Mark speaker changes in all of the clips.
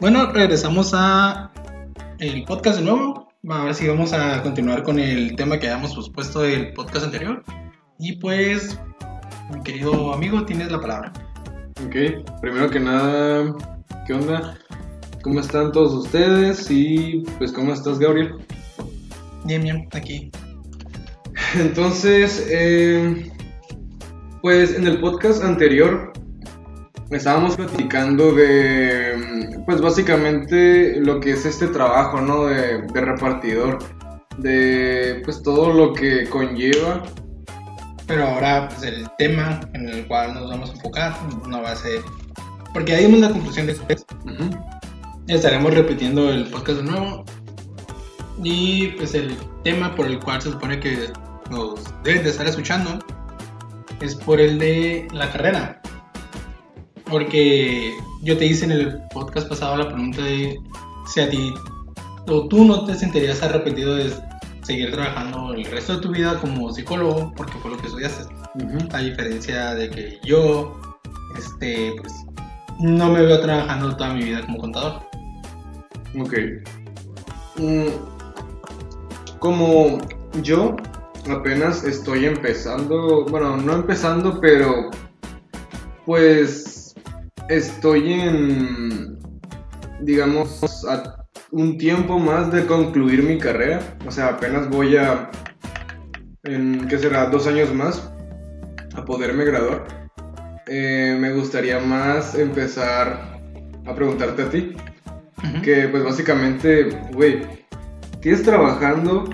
Speaker 1: Bueno, regresamos a el podcast de nuevo. A ver si vamos a continuar con el tema que habíamos pospuesto del podcast anterior. Y pues, mi querido amigo, tienes la palabra.
Speaker 2: Ok, primero que nada, ¿qué onda? ¿Cómo están todos ustedes? Y pues, ¿cómo estás, Gabriel?
Speaker 1: Bien, bien, aquí.
Speaker 2: Entonces, eh, pues en el podcast anterior estábamos platicando de, pues básicamente lo que es este trabajo, ¿no? De, de repartidor, de pues todo lo que conlleva.
Speaker 1: Pero ahora, pues el tema en el cual nos vamos a enfocar no va a ser. Porque ahí dimos la conclusión de esto.
Speaker 2: Ujú.
Speaker 1: Estaremos repitiendo el podcast de nuevo. Y pues el tema por el cual se supone que nos deben de estar escuchando es por el de la carrera. Porque yo te hice en el podcast pasado la pregunta de si a ti o tú no te sentirías arrepentido de seguir trabajando el resto de tu vida como psicólogo, porque fue lo que estudiaste.
Speaker 2: Ujú.
Speaker 1: A diferencia de que yo, este, pues, no me veo trabajando toda mi vida como contador.
Speaker 2: Ok. Mm, Como yo apenas estoy empezando, bueno, no empezando, pero pues estoy en, digamos, a un tiempo más de concluir mi carrera. O sea, apenas voy a, en, ¿qué será? Dos años más a poderme graduar. Eh, me gustaría más empezar a preguntarte a ti. Que pues básicamente, güey, tienes trabajando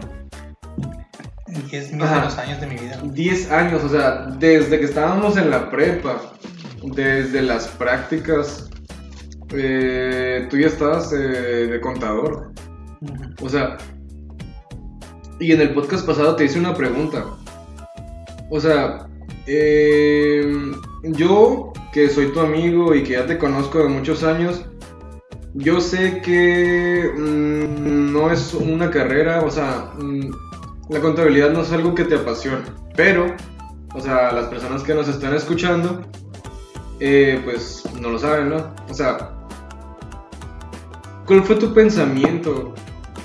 Speaker 1: 10 mil
Speaker 2: Ajá.
Speaker 1: de los años de mi vida.
Speaker 2: 10 años, o sea, desde que estábamos en la prepa, desde las prácticas, eh, tú ya estabas eh, de contador. O sea, y en el podcast pasado te hice una pregunta. O sea, eh, yo que soy tu amigo y que ya te conozco de muchos años, yo sé que mm, no es una carrera, o sea, mm, la contabilidad no es algo que te apasiona, pero, o sea, las personas que nos están escuchando, eh, pues no lo saben, ¿no? O sea, ¿cuál fue tu pensamiento?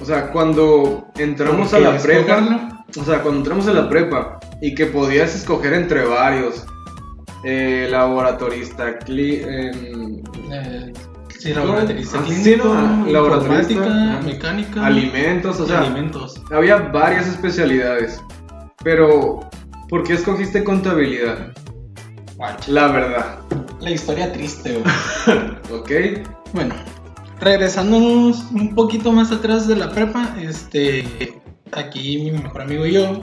Speaker 2: O sea, cuando entramos a la
Speaker 1: ¿Quieres
Speaker 2: prepa,
Speaker 1: escogerlo?
Speaker 2: o sea, cuando entramos a la prepa y que podías escoger entre varios, eh, laboratorista, cli- em,
Speaker 1: Eh, sí, laboratorista
Speaker 2: Ah, sí,
Speaker 1: clínico,
Speaker 2: ¿no? Laboratorista,
Speaker 1: mecánica,
Speaker 2: alimentos, o sea,
Speaker 1: alimentos.
Speaker 2: había varias especialidades. Pero, ¿por qué escogiste contabilidad?
Speaker 1: Guacha.
Speaker 2: La verdad,
Speaker 1: La historia triste, güey.
Speaker 2: ¿ok?
Speaker 1: Bueno, regresándonos un poquito más atrás de la prepa, este, aquí mi mejor amigo y yo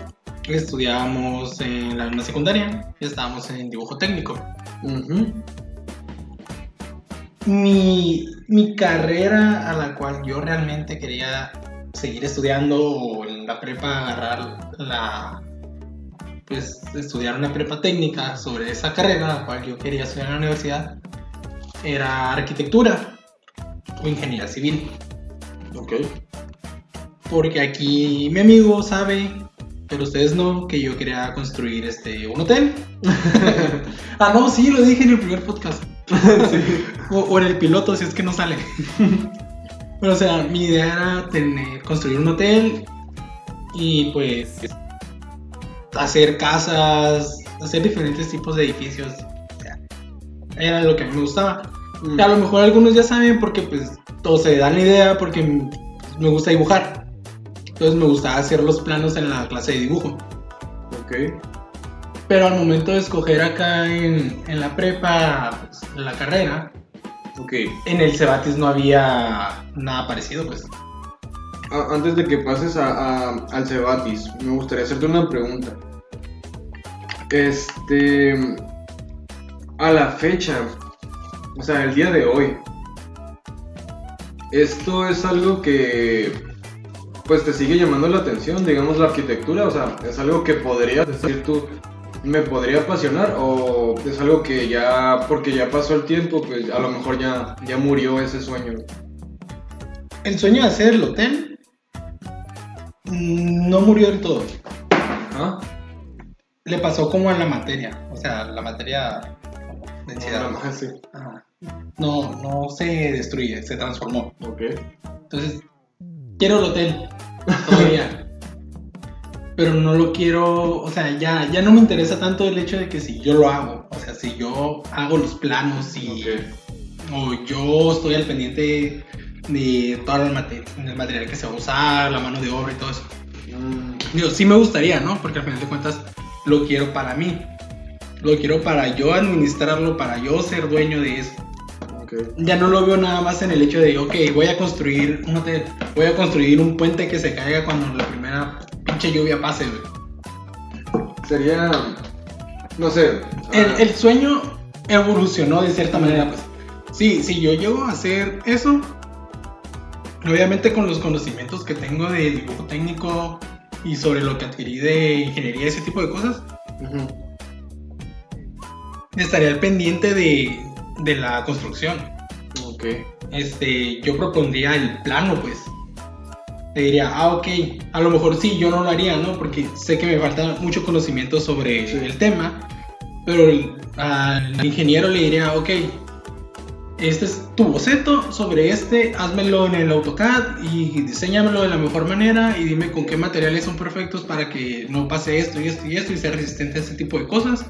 Speaker 1: estudiábamos en la misma secundaria y estábamos en dibujo técnico. Mi, mi carrera a la cual yo realmente quería seguir estudiando o en la prepa agarrar la pues estudiar una prepa técnica sobre esa carrera la cual yo quería estudiar en la universidad era arquitectura o ingeniería civil
Speaker 2: Ok.
Speaker 1: porque aquí mi amigo sabe pero ustedes no que yo quería construir este un hotel ah no sí lo dije en el primer podcast
Speaker 2: Sí.
Speaker 1: O, o en el piloto, si es que no sale. Pero, o sea, mi idea era tener, construir un hotel y pues hacer casas, hacer diferentes tipos de edificios. O sea, era lo que a mí me gustaba.
Speaker 2: Mm.
Speaker 1: A lo mejor algunos ya saben porque pues todos se dan la idea porque me gusta dibujar. Entonces me gustaba hacer los planos en la clase de dibujo.
Speaker 2: Ok.
Speaker 1: Pero al momento de escoger acá en, en la prepa, pues, la carrera,
Speaker 2: Ok.
Speaker 1: en el Cebatis no había nada parecido, pues.
Speaker 2: Antes de que pases a, al Cebatis, me gustaría hacerte una pregunta. Este. A la fecha, o sea, el día de hoy, esto es algo que. Pues te sigue llamando la atención, digamos, la arquitectura, o sea, es algo que podrías decir tú, me podría apasionar, o es algo que ya, porque ya pasó el tiempo, pues a lo mejor ya, ya murió ese sueño.
Speaker 1: El sueño de hacer el hotel no murió del todo.
Speaker 2: ¿Ah?
Speaker 1: Le pasó como a la materia. O sea, la materia densidad.
Speaker 2: Sí.
Speaker 1: Ajá. No, no se destruye, se transformó.
Speaker 2: Ok.
Speaker 1: Entonces, quiero el hotel todavía. pero no lo quiero, o sea, ya, ya no me interesa tanto el hecho de que si yo lo hago, o sea, si yo hago los planos y o yo estoy al pendiente de todo el, mate- el material que se va a usar, la mano de obra y todo eso.
Speaker 2: Mm,
Speaker 1: Digo, sí me gustaría, ¿no? Porque al final de cuentas lo quiero para mí. Lo quiero para yo administrarlo, para yo ser dueño de eso.
Speaker 2: ok.
Speaker 1: Ya no lo veo nada más en el hecho de, ok, voy a construir un hotel, voy a construir un puente que se caiga cuando la primera pinche lluvia pase, güey.
Speaker 2: Sería. No sé.
Speaker 1: El,
Speaker 2: ah,
Speaker 1: el sueño evolucionó de cierta manera, pues. Sí, si yo llego a hacer eso, obviamente con los conocimientos que tengo de dibujo técnico y sobre lo que adquirí de ingeniería y ese tipo de cosas,
Speaker 2: ujú.
Speaker 1: estaría al pendiente de, de la construcción.
Speaker 2: Ok.
Speaker 1: Este, yo propondría el plano, pues. Te diría, ah, ok, a lo mejor sí, yo no lo haría, ¿no? Porque sé que me falta mucho conocimiento sobre
Speaker 2: Sí.
Speaker 1: el tema, pero el- al ingeniero le diría, ok, este es tu boceto, sobre este, házmelo en el AutoCAD y diseñamelo de la mejor manera y dime con qué materiales son perfectos para que no pase esto y esto y esto y sea resistente a ese tipo de cosas.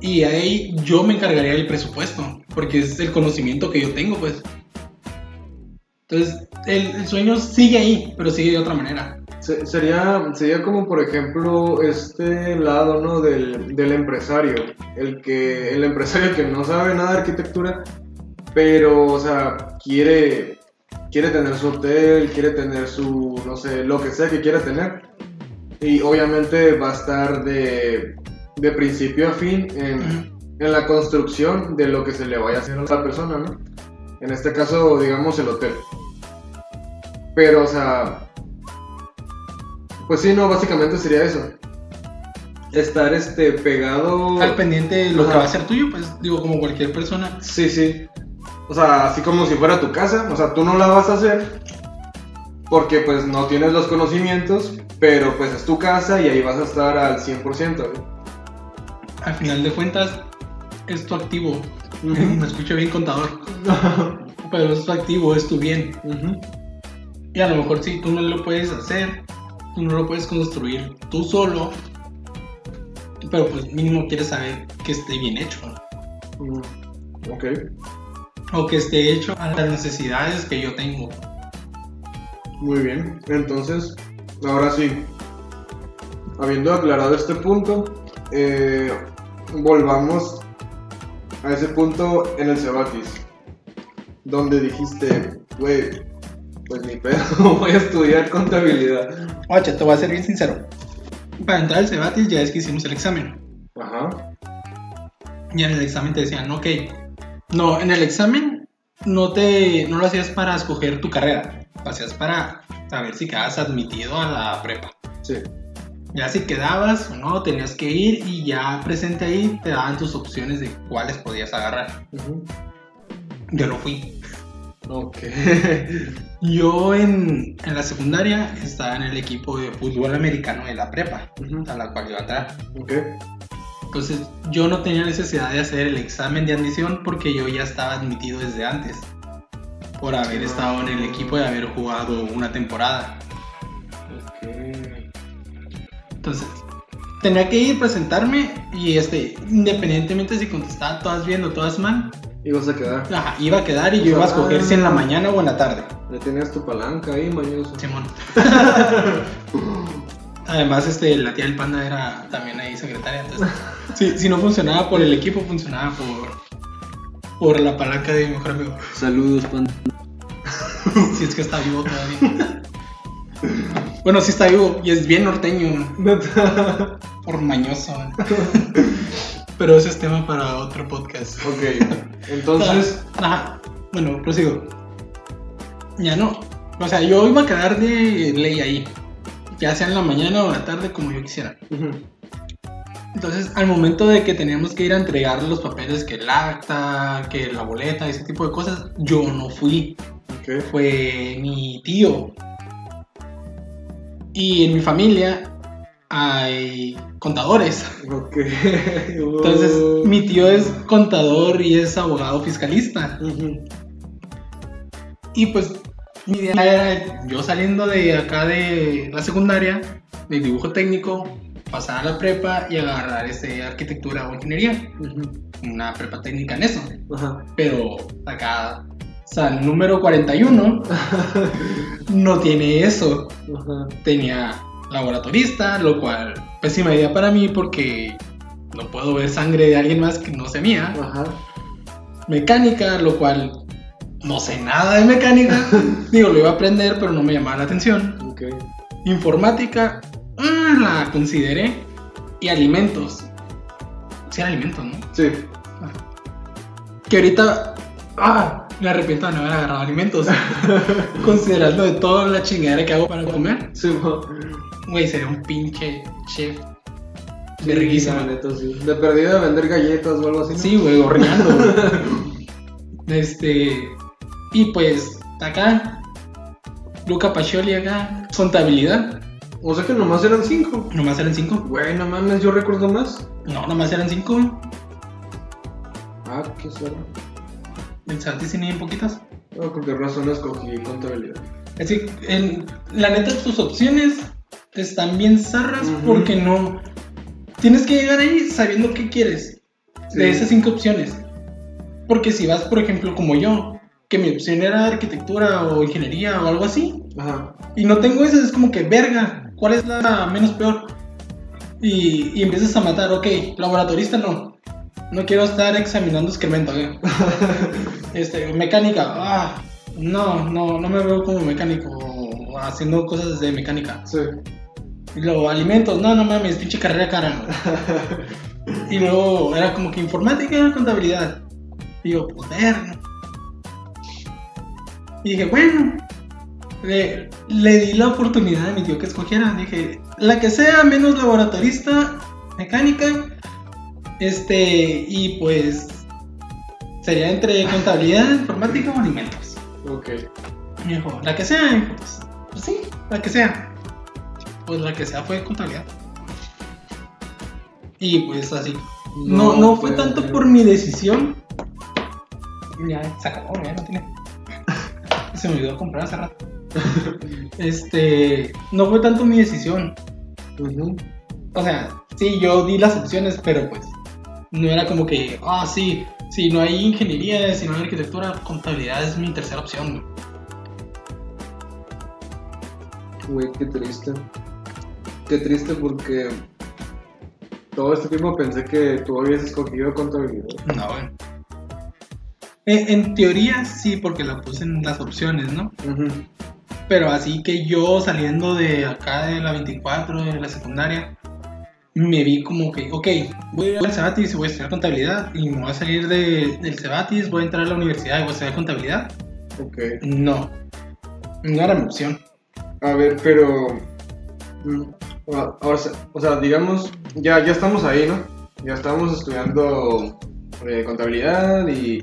Speaker 1: Y ahí yo me encargaría del presupuesto, porque es el conocimiento que yo tengo, pues. Entonces, el, el sueño sigue ahí, pero sigue de otra manera.
Speaker 2: Se- Sería, sería como por ejemplo este lado ¿no? del, del empresario, el que el empresario que no sabe nada de arquitectura, pero o sea quiere quiere tener su hotel, quiere tener su no sé lo que sea que quiera tener y obviamente va a estar de, de principio a fin en, en la construcción de lo que se le vaya a hacer a la persona, ¿no? En este caso, digamos, el hotel. Pero, o sea, pues sí, no, básicamente sería eso. Estar, este, pegado...
Speaker 1: Al pendiente de lo
Speaker 2: Ajá.
Speaker 1: que va a ser tuyo, pues digo, como cualquier persona.
Speaker 2: Sí, sí. O sea, así como si fuera tu casa. O sea, tú no la vas a hacer porque pues no tienes los conocimientos, pero pues es tu casa y ahí vas a estar al 100%. ¿no?
Speaker 1: Al final de cuentas, es tu activo. Me escucho bien contador, pero es tu activo, es tu bien. Y a lo mejor si tú no lo puedes hacer, tú no lo puedes construir tú solo, pero pues mínimo quieres saber que esté bien hecho.
Speaker 2: Mm, Ok.
Speaker 1: O que esté hecho a las necesidades que yo tengo.
Speaker 2: Muy bien, entonces, ahora sí, habiendo aclarado este punto, eh, volvamos a ese punto en el Cebatis, donde dijiste, güey, pues ni pedo, voy a estudiar contabilidad.
Speaker 1: Oye, te voy a ser bien sincero. Para entrar al Cebatis ya es que hicimos el examen.
Speaker 2: Ajá,
Speaker 1: Y en el examen te decían, ok. No, en el examen no te no lo hacías para escoger tu carrera. Lo hacías para saber si quedabas admitido a la prepa.
Speaker 2: sí,
Speaker 1: Ya si quedabas o no, tenías que ir y ya presente ahí te daban tus opciones de cuáles podías agarrar. Yo no fui.
Speaker 2: ok,
Speaker 1: Yo en, en la secundaria estaba en el equipo de fútbol americano de la prepa, a la cual iba a entrar.
Speaker 2: ok,
Speaker 1: Entonces yo no tenía necesidad de hacer el examen de admisión porque yo ya estaba admitido desde antes. Por haber estado en el equipo y haber jugado una temporada.
Speaker 2: ok,
Speaker 1: Entonces tenía que ir, presentarme y este, independientemente si contestaba todas bien o todas mal,
Speaker 2: ibas a quedar,
Speaker 1: ajá, iba a quedar y
Speaker 2: O
Speaker 1: yo
Speaker 2: sea,
Speaker 1: iba a escoger si en la
Speaker 2: ah.
Speaker 1: mañana o en la tarde.
Speaker 2: ya tenías tu palanca ahí, mañoso.
Speaker 1: Simón. Además, este, la tía del panda era también ahí secretaria. Entonces, si, si no funcionaba por el equipo, funcionaba por, por la palanca de mi mejor amigo.
Speaker 2: Saludos, pan.
Speaker 1: Si es que está vivo todavía. Bueno, sí está vivo y es bien norteño, por mañoso. Pero ese es tema para otro podcast.
Speaker 2: ok, entonces,
Speaker 1: Ajá. Bueno, prosigo. Ya no. O sea, yo iba a quedar de ley ahí. Ya sea en la mañana o en la tarde, como yo quisiera. Entonces, al momento de que teníamos que ir a entregar los papeles, que el acta, que la boleta, ese tipo de cosas, yo no fui.
Speaker 2: ok,
Speaker 1: Fue mi tío. Y en mi familia hay contadores.
Speaker 2: Ok.
Speaker 1: Entonces, mi tío es contador y es abogado fiscalista. Y pues, mi idea era yo saliendo de acá de la secundaria, de dibujo técnico, pasar a la prepa y agarrar este, arquitectura o ingeniería. Una prepa técnica en eso. Pero acá, o sea, número 41 no tiene eso. Tenía laboratorista, lo cual pésima idea para mí porque no puedo ver sangre de alguien más que no sea mía. Mecánica, lo cual no sé nada de mecánica. Digo, lo iba a aprender, pero no me llamaba la atención.
Speaker 2: Ok.
Speaker 1: Informática, ah, la consideré. Y alimentos. Sí, era alimentos, ¿no?
Speaker 2: Sí.
Speaker 1: Que ahorita, ah, me arrepiento de no haber agarrado alimentos. Considerando de toda la chingadera que hago para comer.
Speaker 2: Sí.
Speaker 1: Güey, sería un pinche chef.
Speaker 2: Sí, neta, sí. De perdida vender galletas o algo así. ¿no?
Speaker 1: Sí, güey, horneando. este. Y pues, acá. Luca Pacioli acá. Contabilidad.
Speaker 2: O sea que nomás eran cinco.
Speaker 1: Nomás eran cinco.
Speaker 2: Güey, no mames, yo recuerdo más.
Speaker 1: No, nomás eran cinco.
Speaker 2: Ah, qué será.
Speaker 1: En Santi sí bien poquitas.
Speaker 2: No, con qué razón escogí contabilidad.
Speaker 1: Así, en, la neta, tus opciones están bien zarras porque no. Tienes que llegar ahí sabiendo qué quieres de esas cinco opciones. Porque si vas, por ejemplo, como yo, que mi opción era arquitectura o ingeniería o algo así,
Speaker 2: Ajá.
Speaker 1: y no tengo esas, es como que, verga, ¿cuál es la menos peor? Y, y empiezas a matar, ok, laboratorista no. No quiero estar examinando excremento, ¿eh? este, mecánica, ah, no, no, no me veo como mecánico o haciendo cosas de mecánica.
Speaker 2: Sí.
Speaker 1: Y luego alimentos, no, no mames, pinche carrera cara. y luego era como que informática, contabilidad. Y yo, verga. Y dije, bueno, le, le di la oportunidad a mi tío que escogiera. Dije, la que sea menos laboratorista, mecánica, este, y pues sería entre contabilidad, informática o alimentos.
Speaker 2: Ok.
Speaker 1: Me dijo, la que sea, dijo, pues, pues sí, la que sea. Pues la que sea fue contabilidad. Y pues así. No, no, fue
Speaker 2: pues,
Speaker 1: tanto por mi decisión. Ya, se acabó, ya no tiene. Se me olvidó comprar hace rato. Este, no fue tanto mi decisión. O sea, sí, yo di las opciones, pero pues no era como que, ah, sí, si no hay ingeniería, si no hay arquitectura, contabilidad es mi tercera opción. Güey,
Speaker 2: qué triste. Qué triste porque todo este tiempo pensé que tú habías escogido contabilidad.
Speaker 1: No, güey. En, en teoría sí, porque la puse en las opciones, ¿no? Pero así que yo saliendo de acá de la 24, de la secundaria, me vi como que, ok, voy a ir al Cebatis y voy a estudiar contabilidad y me voy a salir de- del Cebatis, voy a entrar a la universidad y voy a estudiar contabilidad.
Speaker 2: Ok.
Speaker 1: No, no era mi opción.
Speaker 2: A ver, pero. mm, O, sea, o sea, digamos, ya, ya estamos ahí, ¿no? Ya estamos estudiando eh, contabilidad y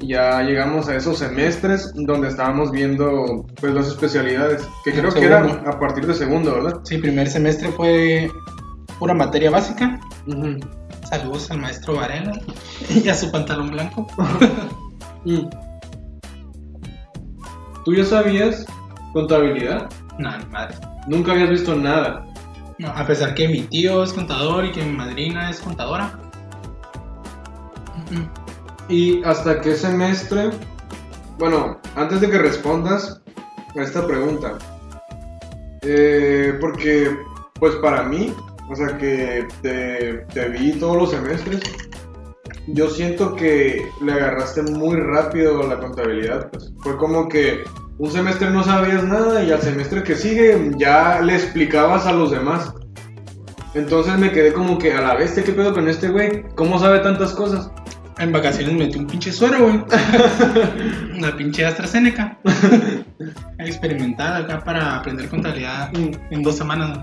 Speaker 2: ya llegamos a esos semestres donde estábamos viendo pues las especialidades, que creo que eran a partir de segundo, ¿verdad?
Speaker 1: Sí, primer semestre fue pura materia básica. Saludos al maestro Varela y a su pantalón blanco.
Speaker 2: Mm. ¿Tú ya sabías contabilidad?
Speaker 1: No, ni madre.
Speaker 2: Nunca habías visto nada.
Speaker 1: No, a pesar que mi tío es contador y que mi madrina es contadora. Mm,
Speaker 2: ¿Y hasta qué semestre? Bueno, antes de que respondas a esta pregunta, eh, porque pues para mí, o sea que te, vi todos los semestres, yo siento que le agarraste muy rápido la contabilidad. Pues. Fue como que un semestre no sabías nada y al semestre que sigue ya le explicabas a los demás. Entonces me quedé como que a la vez, ¿qué pedo con este güey? ¿Cómo sabe tantas cosas?
Speaker 1: En vacaciones metí un pinche suero, güey. Una pinche AstraZeneca. Experimental acá para aprender contabilidad en dos semanas.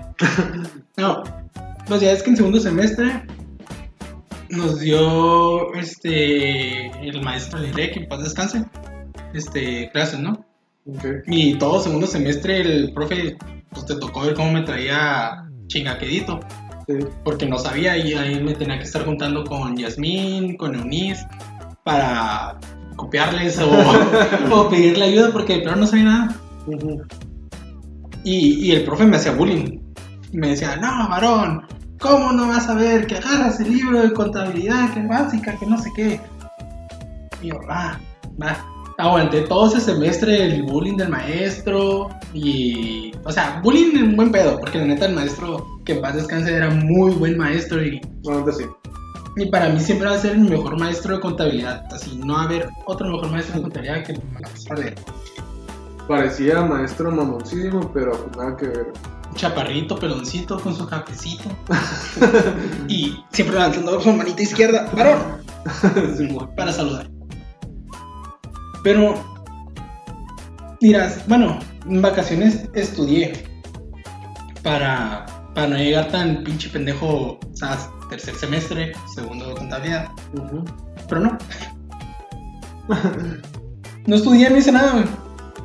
Speaker 1: No, pues ya es que en segundo semestre nos dio este el maestro Lirek, que en paz descanse, este, clases, ¿no?
Speaker 2: Ok.
Speaker 1: Y todo segundo semestre el profe, pues te tocó ver cómo me traía chingaquedito. Porque no sabía y ahí me tenía que estar juntando con Yasmín, con Eunice, para copiarles o, o pedirle ayuda porque pero no sabía nada. Y, y el profe me hacía bullying. Me decía, no, varón, ¿cómo no vas a ver que agarras el libro de contabilidad, que es básica, que no sé qué? Y yo, va. Aguanté todo ese semestre el bullying del maestro y... O sea, bullying en buen pedo, porque la neta el maestro, que en paz descanse, era muy buen maestro y,
Speaker 2: Bueno, sí.
Speaker 1: y para mí siempre va a ser el mejor maestro de contabilidad. Así, no va a haber otro mejor maestro de contabilidad que el maestro de
Speaker 2: Parecía maestro mamoncísimo, pero nada que ver.
Speaker 1: chaparrito, peloncito, con su cafecito. y siempre levantando su manita izquierda, varón, para saludar. Pero, dirás, bueno, en vacaciones estudié para, para no llegar tan pinche pendejo, o sea, tercer semestre, segundo de contabilidad. Pero no. No estudié, no hice nada, güey.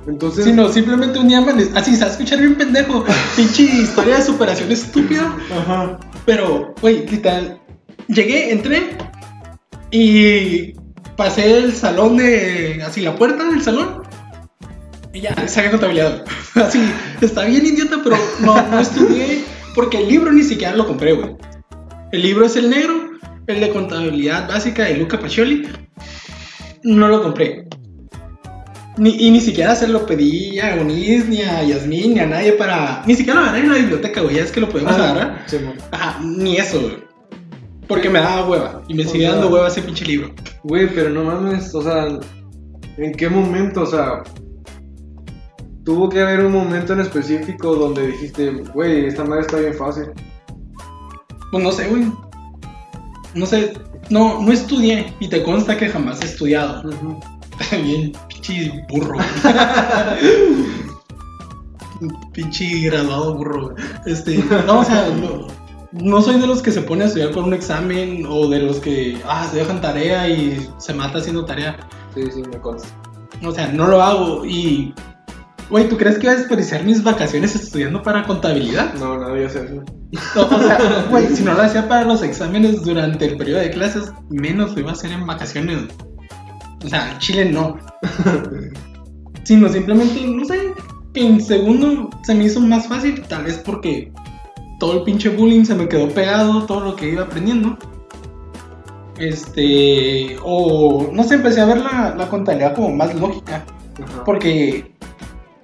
Speaker 2: Entonces,
Speaker 1: Sino simplemente un día amanecí. Así, se va a escuchar bien pendejo. Pinche historia de superación estúpida.
Speaker 2: ajá.
Speaker 1: Pero, güey, literal. Llegué, entré y pasé el salón de. Así, la puerta del salón. Y ya, saqué contabilidad. Así, está bien idiota, pero no, no estudié. Porque el libro ni siquiera lo compré, güey. El libro es el negro, el de contabilidad básica de Luca Pacioli. No lo compré. Ni, y ni siquiera se lo pedí a Eunice, ni a Yasmín, ni a nadie para. Ni siquiera lo agarré en la biblioteca, güey. Ya es que lo podemos agarrar.
Speaker 2: Simón.
Speaker 1: Ajá, ni eso, güey. Porque me daba hueva. Y me sigue dando hueva ese pinche libro.
Speaker 2: Güey, pero no mames, o sea, ¿en qué momento? O sea, tuvo que haber un momento en específico donde dijiste, güey, esta madre está bien fácil.
Speaker 1: Pues no sé, güey. No sé. No, no estudié. Y te consta que jamás he estudiado.
Speaker 2: Ujú.
Speaker 1: Bien, pinche burro. pinche graduado burro. Este, no, o sea, no, no soy de los que se pone a estudiar por un examen o de los que ah, se dejan tarea y se mata haciendo tarea.
Speaker 2: Sí, sí, me consta.
Speaker 1: O sea, no lo hago y. Güey, ¿tú crees que voy a desperdiciar mis vacaciones estudiando para contabilidad?
Speaker 2: No, no ser.
Speaker 1: No, o sea, güey, si no lo hacía para los exámenes durante el periodo de clases, menos lo iba a hacer en vacaciones. O sea, en Chile no. Sino simplemente, no sé, en segundo se me hizo más fácil, tal vez porque todo el pinche bullying se me quedó pegado, todo lo que iba aprendiendo. Este, o no sé, empecé a ver la, la contabilidad como más lógica.
Speaker 2: Ajá.
Speaker 1: Porque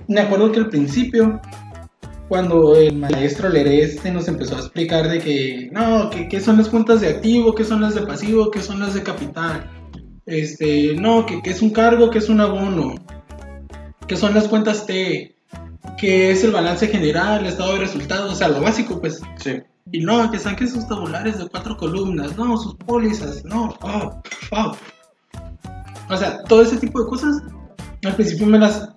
Speaker 1: me acuerdo que al principio, cuando el maestro Lereste nos empezó a explicar de que, no, que qué son las cuentas de activo, qué son las de pasivo, qué son las de capital. Este, no, que, que es un cargo, que es un abono, que son las cuentas T, que es el balance general, el estado de resultados, o sea, lo básico, pues.
Speaker 2: Sí.
Speaker 1: Y no, que saquen sus tabulares de cuatro columnas, no, sus pólizas, no, oh, oh. O sea, todo ese tipo de cosas, al principio me las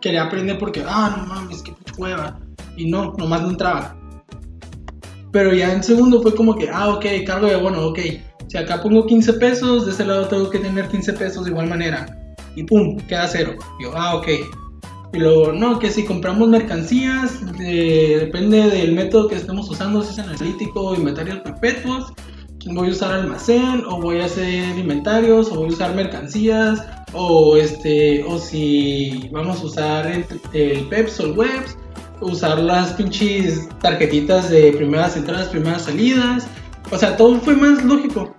Speaker 1: quería aprender porque, ah, no mames, qué hueva. Y no, nomás no entraba. Pero ya en segundo fue como que, ah, ok, cargo de abono, ok. Si acá pongo 15 pesos, de ese lado tengo que tener 15 pesos de igual manera. Y pum, queda cero. Y yo, ah, ok. Y luego, no, que si compramos mercancías, eh, depende del método que estemos usando, si es analítico inventarios perpetuos, voy a usar almacén, o voy a hacer inventarios, o voy a usar mercancías, o este, o si vamos a usar el, el PEPS o el WEBS, usar las pinches tarjetitas de primeras entradas, primeras salidas. O sea, todo fue más lógico,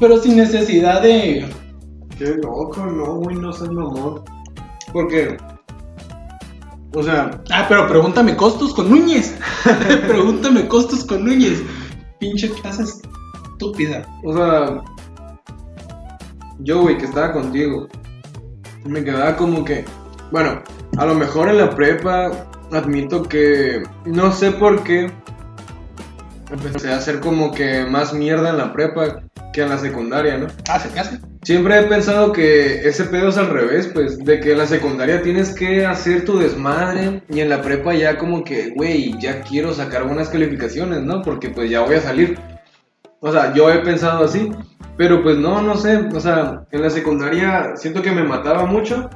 Speaker 1: pero sin necesidad de...
Speaker 2: Qué loco, no, güey, no seas mamón. Porque, o sea,
Speaker 1: Ah, pero pregúntame costos con Núñez. pregúntame costos con Núñez. Pinche clase estúpida.
Speaker 2: o sea, yo, güey, que estaba contigo, me quedaba como que, bueno, a lo mejor en la prepa admito que no sé por qué empecé a hacer como que más mierda en la prepa que en la secundaria, ¿no?
Speaker 1: Ah, se hace.
Speaker 2: Siempre he pensado que ese pedo es al revés, pues, de que en la secundaria tienes que hacer tu desmadre y en la prepa ya como que, güey, ya quiero sacar buenas calificaciones, ¿no? Porque pues ya voy a salir. O sea, yo he pensado así, pero pues no, no sé, o sea, en la secundaria siento que me mataba mucho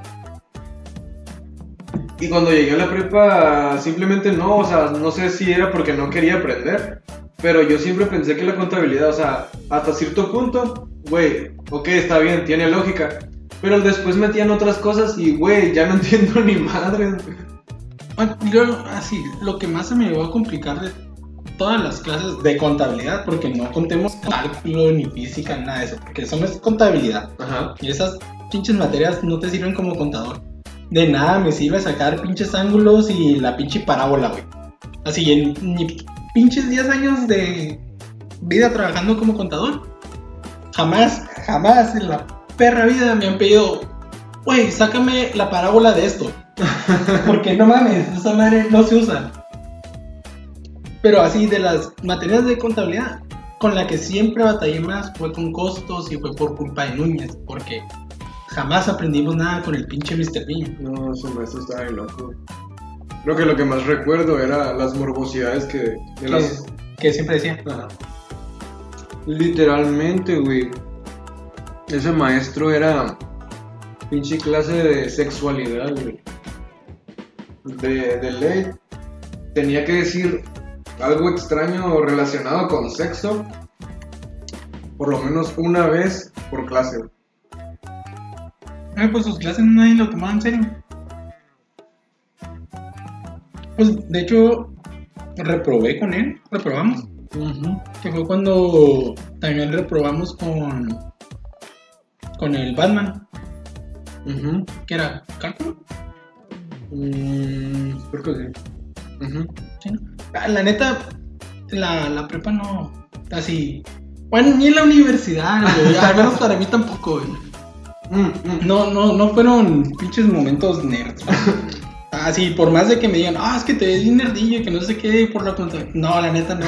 Speaker 2: Y cuando llegué a la prepa, simplemente no, o sea, no sé si era porque no quería aprender, pero yo siempre pensé que la contabilidad, o sea, hasta cierto punto, güey, ok, está bien, tiene lógica, pero después metían otras cosas y, güey, ya no entiendo ni madre.
Speaker 1: Yo, así, lo que más se me llevó a complicar de todas las clases de contabilidad, porque no contemos cálculo ni física, nada de eso, porque eso no es contabilidad.
Speaker 2: Ajá.
Speaker 1: Y esas pinches materias no te sirven como contador. De nada me sirve sacar pinches ángulos y la pinche parábola, güey. Así, en mis pinches 10 años de vida trabajando como contador, jamás, jamás en la perra vida me han pedido, güey, sácame la parábola de esto. Porque no mames, esa madre no se usa. Pero así, de las materias de contabilidad, con la que siempre batallé más fue con costos y fue por culpa de Núñez, porque jamás aprendimos nada con el pinche Mr. Bean.
Speaker 2: No, su maestro estaba bien loco. Creo que lo que más recuerdo era las morbosidades que... De
Speaker 1: Que,
Speaker 2: las...
Speaker 1: que siempre decía.
Speaker 2: Ajá. Literalmente, güey. Ese maestro era pinche clase de sexualidad, güey. De, de ley. Tenía que decir algo extraño relacionado con sexo. Por lo menos una vez por clase.
Speaker 1: Ah, pues sus clases nadie lo tomaba en serio. Pues de hecho, reprobé con él, reprobamos. Que fue cuando también reprobamos con, con el Batman,
Speaker 2: Ujú.
Speaker 1: que era cálculo.
Speaker 2: Mm, creo que sí.
Speaker 1: ¿sí, no? Ah, La neta, la, la prepa no. Así. Bueno, ni en la universidad, güey, al menos para mí tampoco, güey.
Speaker 2: Mm, mm.
Speaker 1: No, no, no fueron pinches momentos nerds. Así, por más de que me digan, ah, es que te ves bien nerdillo, que no sé qué, por la cuenta. No, la neta no.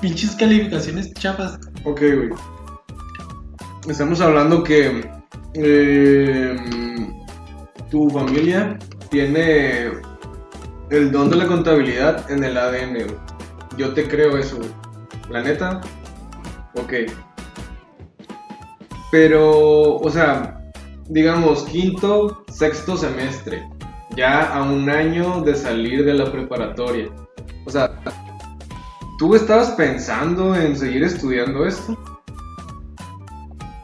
Speaker 1: Pinches calificaciones chapas.
Speaker 2: Ok, güey. Estamos hablando que eh, tu familia tiene el don de la contabilidad en el ADN. güey. Yo te creo eso. güey. La neta, ok. Pero, o sea, digamos, quinto, sexto semestre. Ya a un año de salir de la preparatoria. O sea, ¿tú estabas pensando en seguir estudiando esto?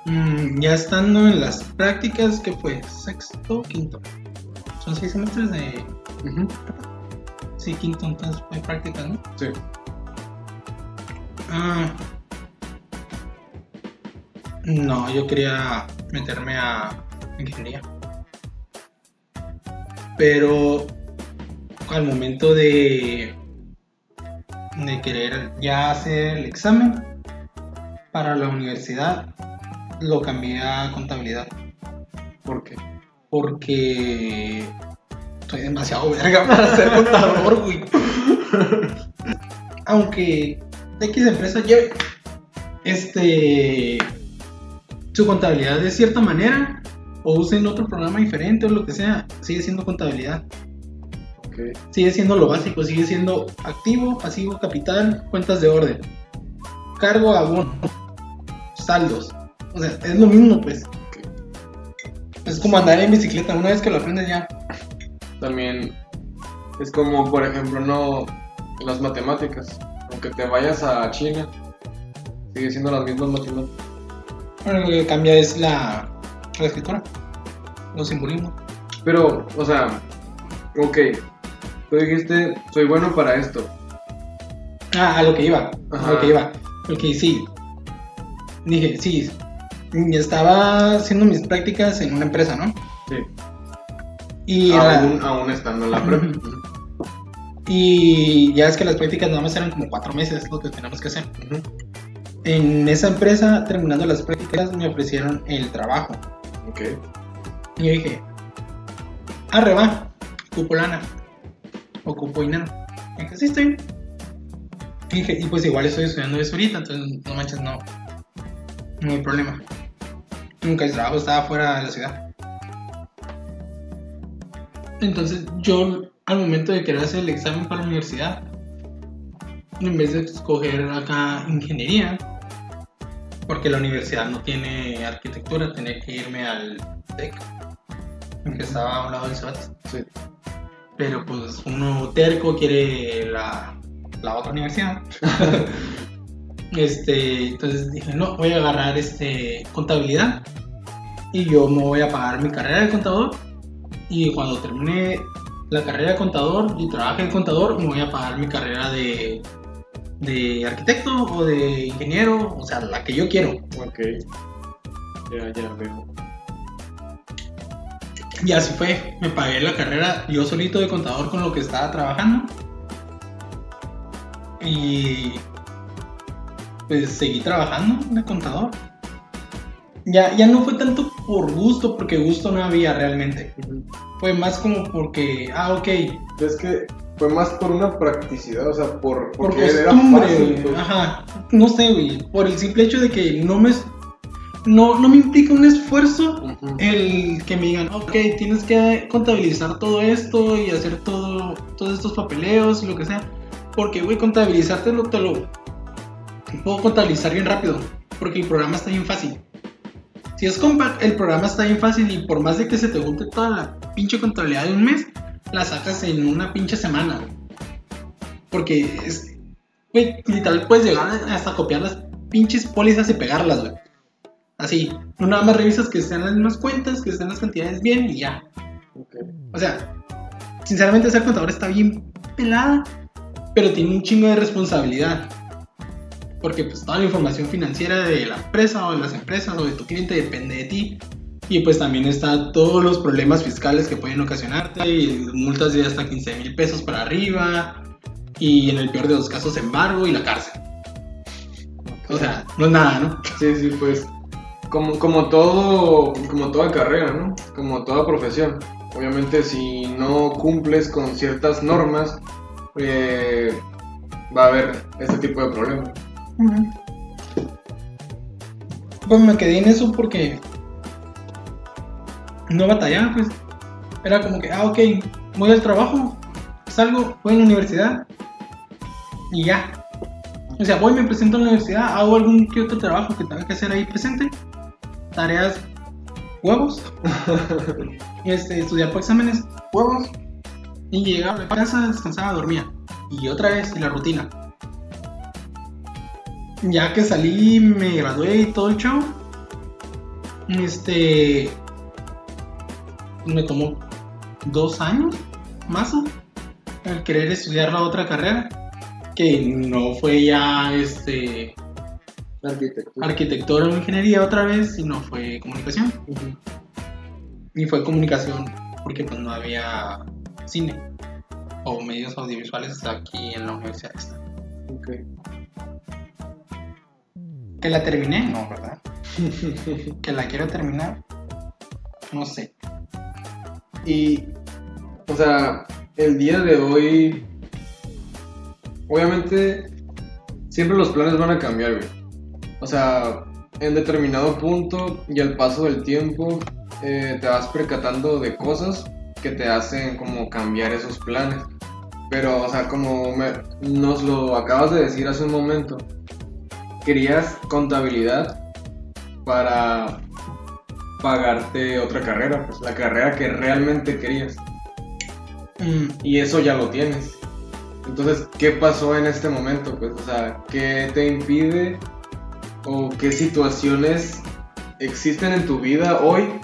Speaker 1: Mm, ya estando en las prácticas, ¿qué fue? Sexto, quinto. Son seis semestres de.
Speaker 2: Ujú.
Speaker 1: Sí, quinto, entonces fue prácticas, ¿no?
Speaker 2: Sí.
Speaker 1: Ah. No, yo quería meterme a ingeniería. Pero al momento de, de querer ya hacer el examen para la universidad, lo cambié a contabilidad.
Speaker 2: ¿Por qué?
Speaker 1: Porque soy demasiado verga para ser contador, güey. Aunque X empresa lleve este su contabilidad de cierta manera o usen otro programa diferente o lo que sea, sigue siendo contabilidad. Sigue siendo lo básico, sigue siendo activo, pasivo, capital, cuentas de orden. Cargo, abono, saldos. O sea, es lo mismo, pues. Es como andar en bicicleta, una vez que lo aprendes ya.
Speaker 2: También es como, por ejemplo, no las matemáticas. Aunque te vayas a China, sigue siendo las mismas matemáticas.
Speaker 1: Bueno, lo que cambia es la, la escritura, los simbolismos.
Speaker 2: Pero, o sea, ok. Tú dijiste, soy bueno para esto.
Speaker 1: Ah, a lo que iba, a lo que iba. Porque sí, dije, sí, estaba haciendo mis prácticas en una empresa, ¿no? Y, la-
Speaker 2: aún, aún estando en la prepa.
Speaker 1: Y ya es que las prácticas nada más eran como cuatro meses lo que teníamos que hacer. En esa empresa, terminando las prácticas, me ofrecieron el trabajo.
Speaker 2: Ok.
Speaker 1: Y yo dije, arre va, ocupo lana, ocupo dinero. Y dije, sí, estoy. Y dije, y pues igual estoy estudiando eso ahorita, entonces no manches, no, no hay problema. Nunca el trabajo estaba fuera de la ciudad. Entonces yo al momento de querer hacer el examen para la universidad, en vez de escoger acá ingeniería, porque la universidad no tiene arquitectura, tenía que irme al TEC, que estaba a un lado del SAT.
Speaker 2: Sí.
Speaker 1: Pero pues uno terco quiere la, la otra universidad. este, entonces dije, no, voy a agarrar este contabilidad y yo me voy a pagar mi carrera de contador y cuando termine la carrera de contador y trabaje de contador me voy a pagar mi carrera de, de arquitecto o de ingeniero, o sea, la que yo quiero.
Speaker 2: Ok. Ya, ya veo.
Speaker 1: Y así fue, me pagué la carrera yo solito de contador con lo que estaba trabajando. Y pues seguí trabajando de contador. Ya, ya no fue tanto por gusto, porque gusto no había realmente. Fue más como porque, ah, ok,
Speaker 2: Es que fue más por una practicidad, o sea, por,
Speaker 1: por
Speaker 2: porque era
Speaker 1: costumbre,
Speaker 2: fácil,
Speaker 1: güey.
Speaker 2: pues.
Speaker 1: Ajá, no sé, güey. Por el simple hecho de que no me. No, no me implica un esfuerzo el que me digan, ok, tienes que contabilizar todo esto y hacer todo, todos estos papeleos y lo que sea. Porque, güey, contabilizártelo te lo puedo contabilizar bien rápido. Porque el programa está bien fácil. Si es compa, el programa está bien fácil y por más de que se te junte toda la pinche contabilidad de un mes, la sacas en una pinche semana. güey. Porque es, güey, literal puedes llegar hasta copiar las pinches pólizas y pegarlas, güey. Así, no nada más revisas que estén las mismas cuentas, que estén las cantidades bien y ya. O sea, sinceramente esa contadora está bien pelada, pero tiene un chingo de responsabilidad. Porque pues toda la información financiera de la empresa o de las empresas o de tu cliente depende de ti. Y pues también está todos los problemas fiscales que pueden ocasionarte, y multas de hasta 15 mil pesos para arriba, y en el peor de los casos embargo y la cárcel. O sea, no es nada, ¿no?
Speaker 2: Sí, sí, pues como, como todo, como toda carrera, ¿no? Como toda profesión. Obviamente si no cumples con ciertas normas, eh, va a haber este tipo de problemas.
Speaker 1: Pues me quedé en eso porque no batallaba, pues. Era como que, ah, ok, voy al trabajo, salgo, voy a la universidad y ya. O sea, voy, me presento a la universidad, hago algún que otro trabajo que tenga que hacer ahí presente, tareas, huevos, este, estudiar para exámenes, huevos, y llegaba a la casa, descansaba, dormía. Y otra vez, y la rutina. Ya que salí, me gradué y todo el show, este, me tomó dos años más al querer estudiar la otra carrera, que no fue ya este
Speaker 2: Arquitectura.
Speaker 1: arquitectura o ingeniería otra vez, sino fue comunicación. Y fue comunicación porque pues no había cine o medios audiovisuales aquí en la universidad esta.
Speaker 2: Ok.
Speaker 1: Que la terminé, no, ¿verdad? Que la quiero terminar, no sé.
Speaker 2: Y, o sea, el día de hoy, obviamente, siempre los planes van a cambiar, güey. O sea, en determinado punto y al paso del tiempo, eh, te vas percatando de cosas que te hacen como cambiar esos planes. Pero, o sea, como me- nos lo acabas de decir hace un momento, querías contabilidad para pagarte otra carrera, pues la carrera que realmente querías.
Speaker 1: Mm,
Speaker 2: Y eso ya lo tienes. Entonces, ¿qué pasó en este momento? Pues, o sea, ¿qué te impide o qué situaciones existen en tu vida hoy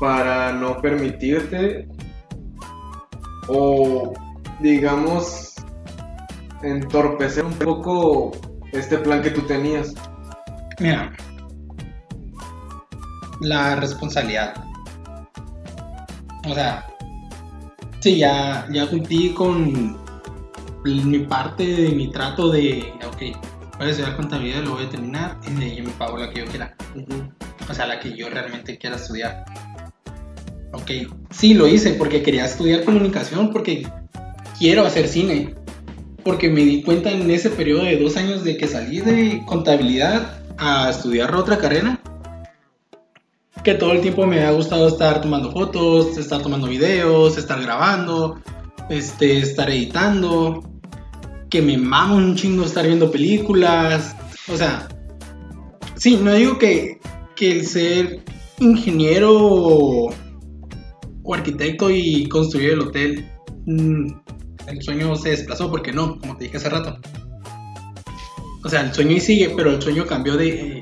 Speaker 2: para no permitirte o, digamos, entorpecer un poco este plan que tú tenías?
Speaker 1: Mira, la responsabilidad. O sea, sí, ya, ya cumplí con mi parte de mi trato de, ok, voy a estudiar contabilidad, lo voy a terminar y de ahí me pago la que yo quiera. O sea, la que yo realmente quiera estudiar. Ok, sí, lo hice porque quería estudiar comunicación, porque quiero hacer cine. Porque me di cuenta en ese periodo de dos años de que salí de contabilidad a estudiar otra carrera, que todo el tiempo me ha gustado estar tomando fotos, estar tomando videos, estar grabando, este, estar editando, que me mama un chingo estar viendo películas. O sea, sí, no digo que, que el ser ingeniero o, o arquitecto y construir el hotel mm, el sueño se desplazó porque no, como te dije hace rato. O sea, el sueño y sigue, pero el sueño cambió de eh,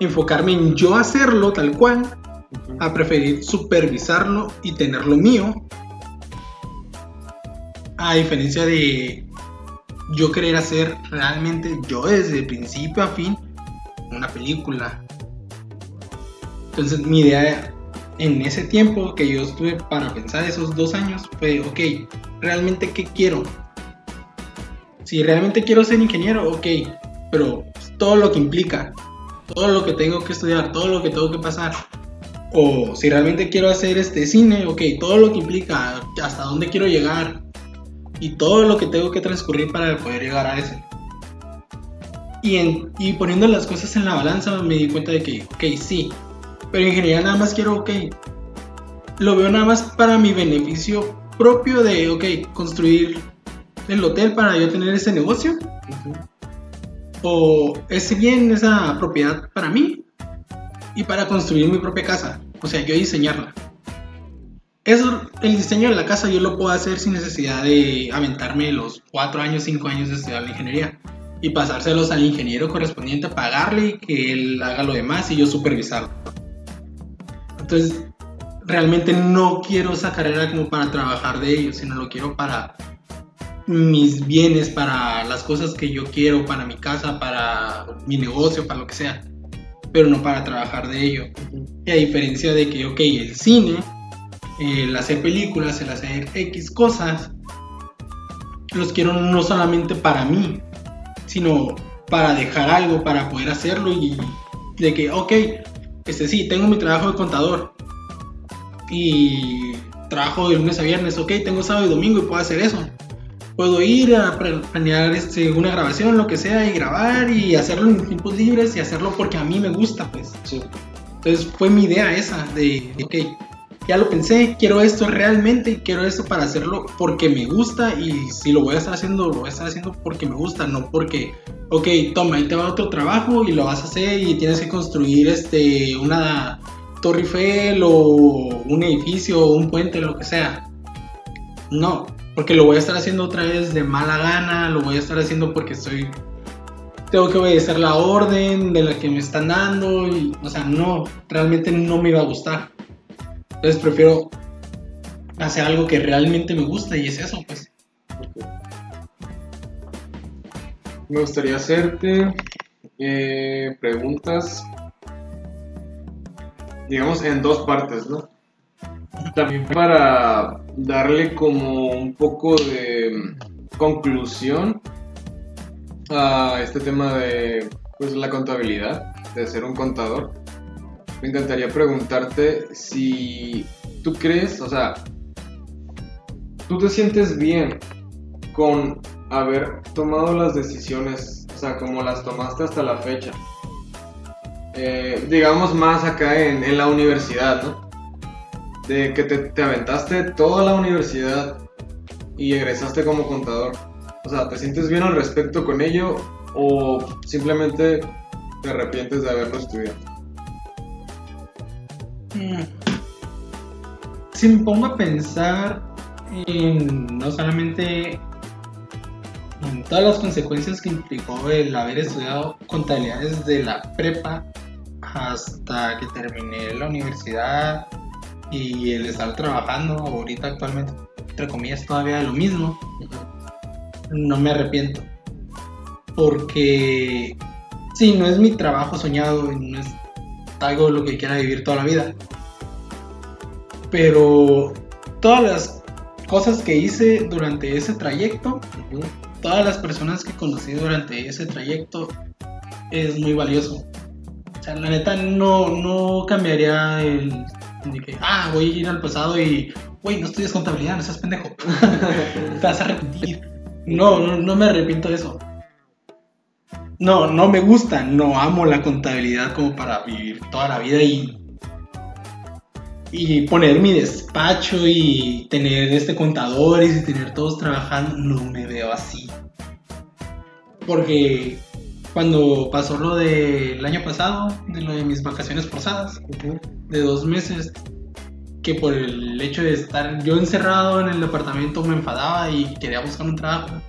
Speaker 1: enfocarme en yo hacerlo tal cual a preferir supervisarlo y tenerlo mío. A diferencia de yo querer hacer realmente yo desde principio a fin una película. Entonces mi idea en ese tiempo que yo estuve para pensar esos dos años fue, ok, realmente qué quiero. Si realmente quiero ser ingeniero, ok, pero todo lo que implica, todo lo que tengo que estudiar, todo lo que tengo que pasar. O si realmente quiero hacer este cine, ok, todo lo que implica, hasta dónde quiero llegar y todo lo que tengo que transcurrir para poder llegar a ese. Y, en, y poniendo las cosas en la balanza me di cuenta de que, ok, sí, pero ingeniería nada más quiero, ok, lo veo nada más para mi beneficio propio de, ok, construir el hotel para yo tener ese negocio. O ese bien, esa propiedad para mí y para construir mi propia casa. O sea, yo diseñarla. Eso, el diseño de la casa yo lo puedo hacer sin necesidad de aventarme los 4 años, 5 años de estudiar la ingeniería y pasárselos al ingeniero correspondiente, pagarle y que él haga lo demás y yo supervisarlo. Entonces, realmente no quiero esa carrera como para trabajar de ello, sino lo quiero para mis bienes, para las cosas que yo quiero, para mi casa, para mi negocio, para lo que sea, pero no para trabajar de ello. Y a diferencia de que, ok, el cine, el hacer películas, el hacer X cosas, los quiero no solamente para mí, sino para dejar algo, para poder hacerlo y de que, ok, este sí, tengo mi trabajo de contador y trabajo de lunes a viernes, ok, tengo sábado y domingo y puedo hacer eso. Puedo ir a planear este, una grabación, lo que sea, y grabar y hacerlo en tiempos libres y hacerlo porque a mí me gusta, pues. Entonces fue mi idea esa de, ok, ya lo pensé, quiero esto realmente, quiero esto para hacerlo porque me gusta y si lo voy a estar haciendo, lo voy a estar haciendo porque me gusta, no porque, ok, toma, ahí te va otro trabajo y lo vas a hacer y tienes que construir este, una Torre Eiffel o un edificio o un puente, lo que sea. No, porque lo voy a estar haciendo otra vez de mala gana, lo voy a estar haciendo porque estoy tengo que obedecer la orden de la que me están dando y o sea, no, realmente no me iba a gustar. Entonces prefiero hacer algo que realmente me gusta y es eso, pues.
Speaker 2: Me gustaría hacerte eh, preguntas, digamos, en dos partes, ¿no? También para darle como un poco de conclusión a este tema de pues, la contabilidad, de ser un contador. Me encantaría preguntarte si tú crees, o sea, tú te sientes bien con haber tomado las decisiones, o sea, como las tomaste hasta la fecha. Eh, digamos más acá en, la universidad, ¿no? De que te, te, aventaste toda la universidad y egresaste como contador. O sea, ¿te sientes bien al respecto con ello o simplemente te arrepientes de haberlo estudiado?
Speaker 1: Mm. Si me pongo a pensar en no solamente en todas las consecuencias que implicó el haber estudiado contabilidad desde la prepa hasta que terminé la universidad y el estar trabajando ahorita actualmente, entre comillas, todavía lo mismo, no me arrepiento. Porque sí, no es mi trabajo soñado, no es algo lo que quiera vivir toda la vida. Pero todas las cosas que hice durante ese trayecto, todas las personas que conocí durante ese trayecto, es muy valioso. O sea, la neta no, no cambiaría el de que, ah, voy a ir al pasado y, güey, no estudias contabilidad, no seas pendejo. Te vas a arrepentir. No, no, no me arrepiento de eso. No, no me gusta, no amo la contabilidad como para vivir toda la vida y y poner mi despacho y tener este contadores y tener todos trabajando, no me veo así. Porque cuando pasó lo del año pasado, de lo de mis vacaciones forzadas, de dos meses, que por el hecho de estar yo encerrado en el departamento me enfadaba y quería buscar un trabajo.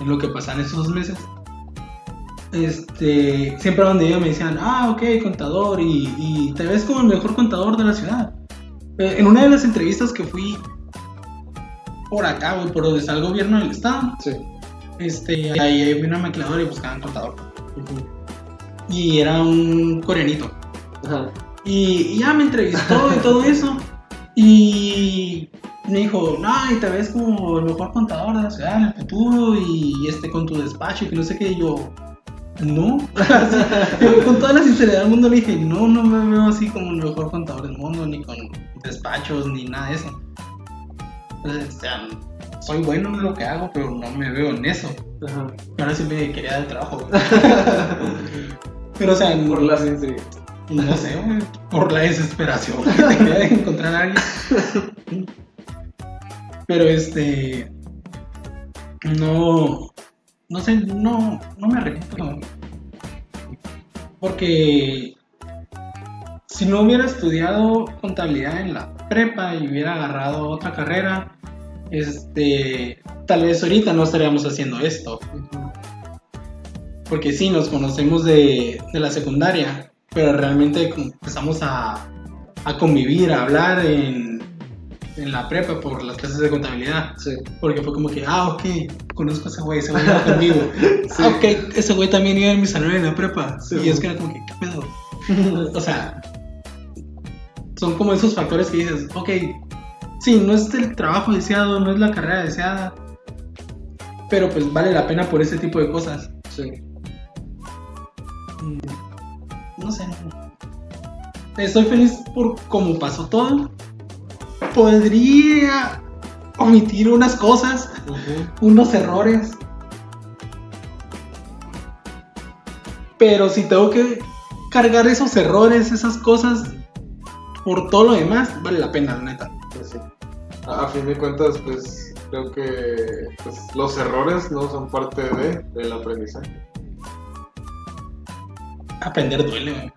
Speaker 1: En lo que pasaban esos dos meses. Este, siempre donde iba me decían, ah, ok, contador, y, y te ves como el mejor contador de la ciudad. Eh, En una de las entrevistas que fui por acá, güey, por donde está el gobierno del estado,
Speaker 2: Sí.
Speaker 1: este, ahí había una maquiladora y buscaban contador. Y era un coreanito.
Speaker 2: Ajá.
Speaker 1: Y, y ya me entrevistó y todo eso. Y me dijo, no, y te ves como el mejor contador de la ciudad en el futuro y este con tu despacho y que no sé qué. Y yo, no. Con toda la sinceridad del mundo le dije, no, no me veo así como el mejor contador del mundo, ni con despachos, ni nada de eso. Entonces, o sea, soy bueno en lo que hago, pero no me veo en eso.
Speaker 2: Ajá.
Speaker 1: Ahora sí me quería dar el trabajo. pero, o sea,
Speaker 2: Por la sinceridad.
Speaker 1: no sé, güey, por la desesperación que te queda de encontrar a alguien. Pero este. No. No sé, no, no me arrepiento. Porque. Si no hubiera estudiado contabilidad en la prepa y hubiera agarrado otra carrera, este. Tal vez ahorita no estaríamos haciendo esto. Porque sí, nos conocemos de, de la secundaria, pero realmente empezamos a, a convivir, a hablar en, en la prepa por las clases de contabilidad.
Speaker 2: Sí.
Speaker 1: Porque fue como que, ah, ok, conozco a ese güey, ese güey iba conmigo.
Speaker 2: Sí.
Speaker 1: Ah, ok, ese güey también iba en mi salón en la prepa.
Speaker 2: Sí,
Speaker 1: y es que era como que, ¿qué pedo? o sea, son como esos factores que dices, ok, sí, no es el trabajo deseado, no es la carrera deseada, pero pues vale la pena por ese tipo de cosas.
Speaker 2: Sí.
Speaker 1: Mm, No sé. Estoy feliz por cómo pasó todo. Podría omitir unas cosas, unos errores. Pero si tengo que cargar esos errores, esas cosas, por todo lo demás, vale la pena, la neta.
Speaker 2: Pues sí. A, fin de cuentas, pues creo que pues, los errores no son parte de, del aprendizaje.
Speaker 1: Aprender duele, güey.